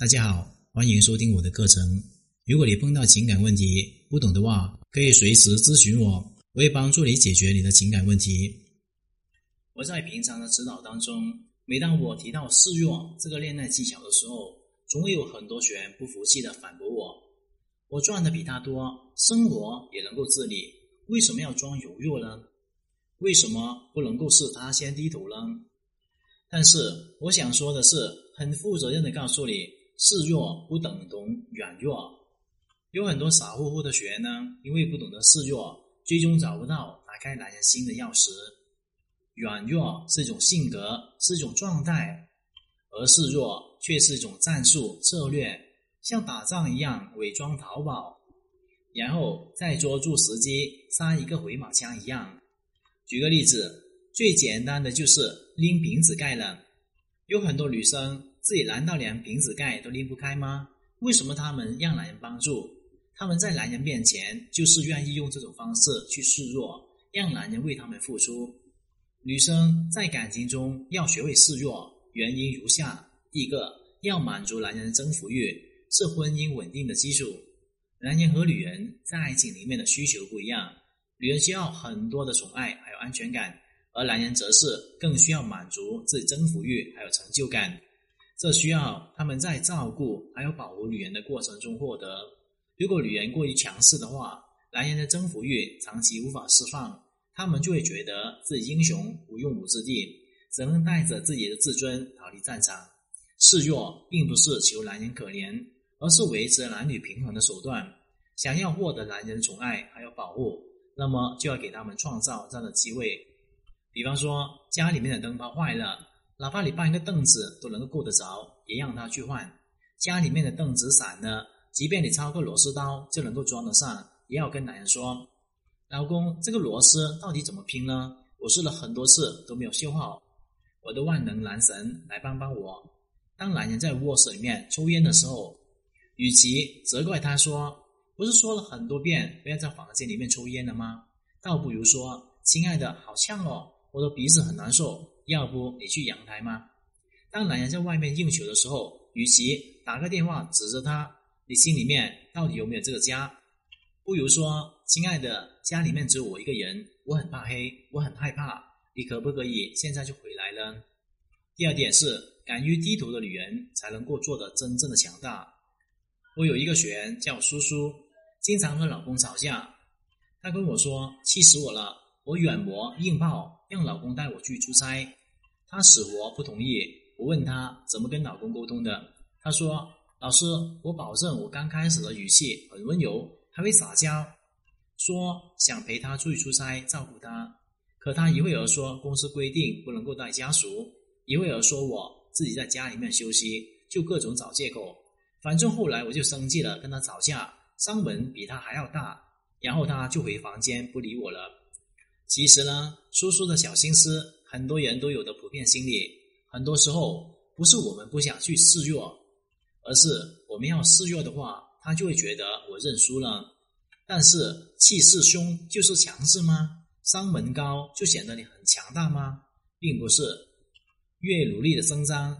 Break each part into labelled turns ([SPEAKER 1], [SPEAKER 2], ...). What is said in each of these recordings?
[SPEAKER 1] 大家好，欢迎收听我的课程。如果你碰到情感问题不懂的话，可以随时咨询我，我会帮助你解决你的情感问题。我在平常的指导当中，每当我提到示弱这个恋爱技巧的时候，总会有很多学员不服气的反驳我：“我赚的比他多，生活也能够自理，为什么要装柔弱呢？为什么不能够是他先低头呢？”但是我想说的是，很负责任的告诉你，示弱不等同软弱。有很多傻乎乎的学员呢，因为不懂得示弱，最终找不到打开男人心的钥匙。软弱是一种性格，是一种状态，而示弱却是一种战术策略，像打仗一样伪装逃跑，然后再捉住时机杀一个回马枪一样。举个例子。最简单的就是拎瓶子盖了，有很多女生自己难道连瓶子盖都拎不开吗？为什么他们让男人帮助？他们在男人面前就是愿意用这种方式去示弱，让男人为他们付出。女生在感情中要学会示弱，原因如下：第一个，要满足男人的征服欲，是婚姻稳定的基础。男人和女人在爱情里面的需求不一样，女人需要很多的宠爱，还有安全感。而男人则是更需要满足自己征服欲，还有成就感，这需要他们在照顾还有保护女人的过程中获得。如果女人过于强势的话，男人的征服欲长期无法释放，他们就会觉得自己英雄无用武之地，只能带着自己的自尊逃离战场。示弱并不是求男人可怜，而是维持男女平衡的手段。想要获得男人的宠爱还有保护，那么就要给他们创造这样的机会。比方说，家里面的灯泡坏了，哪怕你搬一个凳子都能够够得着，也让他去换。家里面的凳子散了，即便你抄个螺丝刀就能够装得上，也要跟男人说：“老公，这个螺丝到底怎么拼呢？我试了很多次都没有修好，我的万能男神来帮帮我。”当男人在卧室里面抽烟的时候，与其责怪他说：“不是说了很多遍不要在房间里面抽烟了吗？”倒不如说：“亲爱的，好呛哦。”我的鼻子很难受，要不你去阳台吗？当男人在外面应酬的时候，与其打个电话指着他，你心里面到底有没有这个家？不如说，亲爱的，家里面只有我一个人，我很怕黑，我很害怕，你可不可以现在就回来呢？第二点是，敢于低头的女人才能够做得真正的强大。我有一个学员叫苏苏，经常和老公吵架，她跟我说：“气死我了，我软磨硬泡。”让老公带我去出差，她死活不同意。我问她怎么跟老公沟通的，她说：“老师，我保证我刚开始的语气很温柔，还会撒娇，说想陪他出去出差，照顾他。可他一会儿说公司规定不能够带家属，一会儿说我自己在家里面休息，就各种找借口。反正后来我就生气了，跟他吵架，伤门比他还要大。然后他就回房间不理我了。”其实呢，叔叔的小心思，很多人都有的普遍心理。很多时候不是我们不想去示弱，而是我们要示弱的话，他就会觉得我认输了。但是气势凶就是强势吗？商门高就显得你很强大吗？并不是。越努力的声张，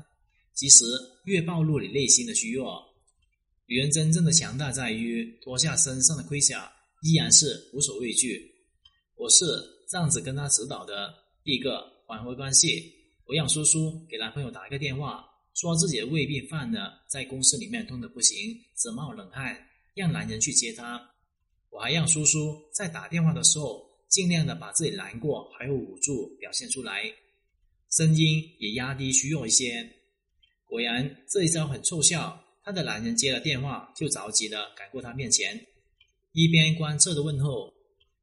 [SPEAKER 1] 其实越暴露你内心的虚弱。女人真正的强大在于脱下身上的盔甲，依然是无所畏惧。我是。这样子跟他指导的，第一个挽回关系。我让叔叔给男朋友打一个电话，说自己的胃病犯了，在公司里面痛得不行，直冒冷汗，让男人去接他。我还让叔叔在打电话的时候，尽量的把自己难过还有无助表现出来，声音也压低虚弱一些。果然这一招很奏效，他的男人接了电话就着急的赶过他面前，一边关切的问候，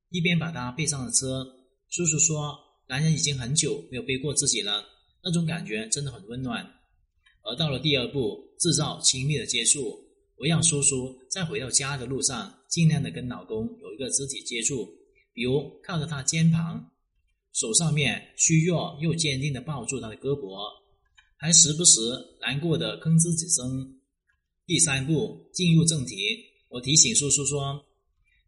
[SPEAKER 1] 一边把他背上了车。叔叔说：“男人已经很久没有背过自己了，那种感觉真的很温暖。”而到了第二步，制造亲密的接触，我让叔叔在回到家的路上，尽量的跟老公有一个肢体接触，比如靠着他肩膀，手上面虚弱又坚定的抱住他的胳膊，还时不时难过的吭哧几声。第三步，进入正题，我提醒叔叔说：“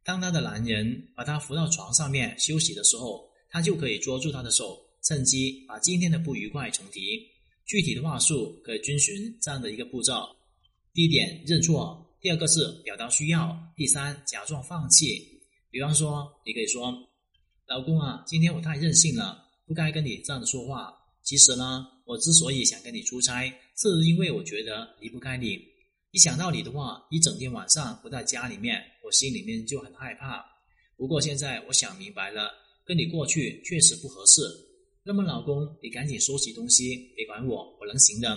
[SPEAKER 1] 当他的男人把他扶到床上面休息的时候。”他就可以捉住他的手，趁机把今天的不愉快重提。具体的话术可以遵循这样的一个步骤：第一点认错，第二个是表达需要，第三假装放弃。比方说，你可以说：“老公啊，今天我太任性了，不该跟你这样的说话。其实呢，我之所以想跟你出差，是因为我觉得离不开你。一想到你的话，一整天晚上不在家里面，我心里面就很害怕。不过现在我想明白了，跟你过去确实不合适。那么，老公，你赶紧收拾东西，别管我，我能行的。”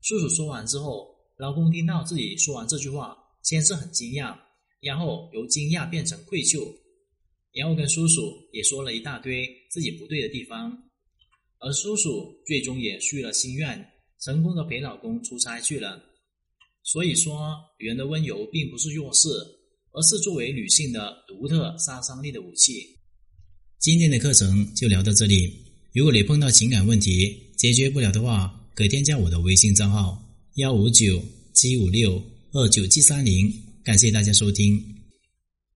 [SPEAKER 1] 叔叔说完之后，老公听到自己说完这句话，先是很惊讶。然后由惊讶变成愧疚，然后跟叔叔也说了一大堆自己不对的地方，而叔叔最终也续了心愿，成功的陪老公出差去了。所以说，女人的温柔并不是弱势，而是作为女性的独特杀伤力的武器。今天的课程就聊到这里。如果你碰到情感问题解决不了的话，可添加我的微信账号：幺五九七五六二九七三零。感谢大家收听。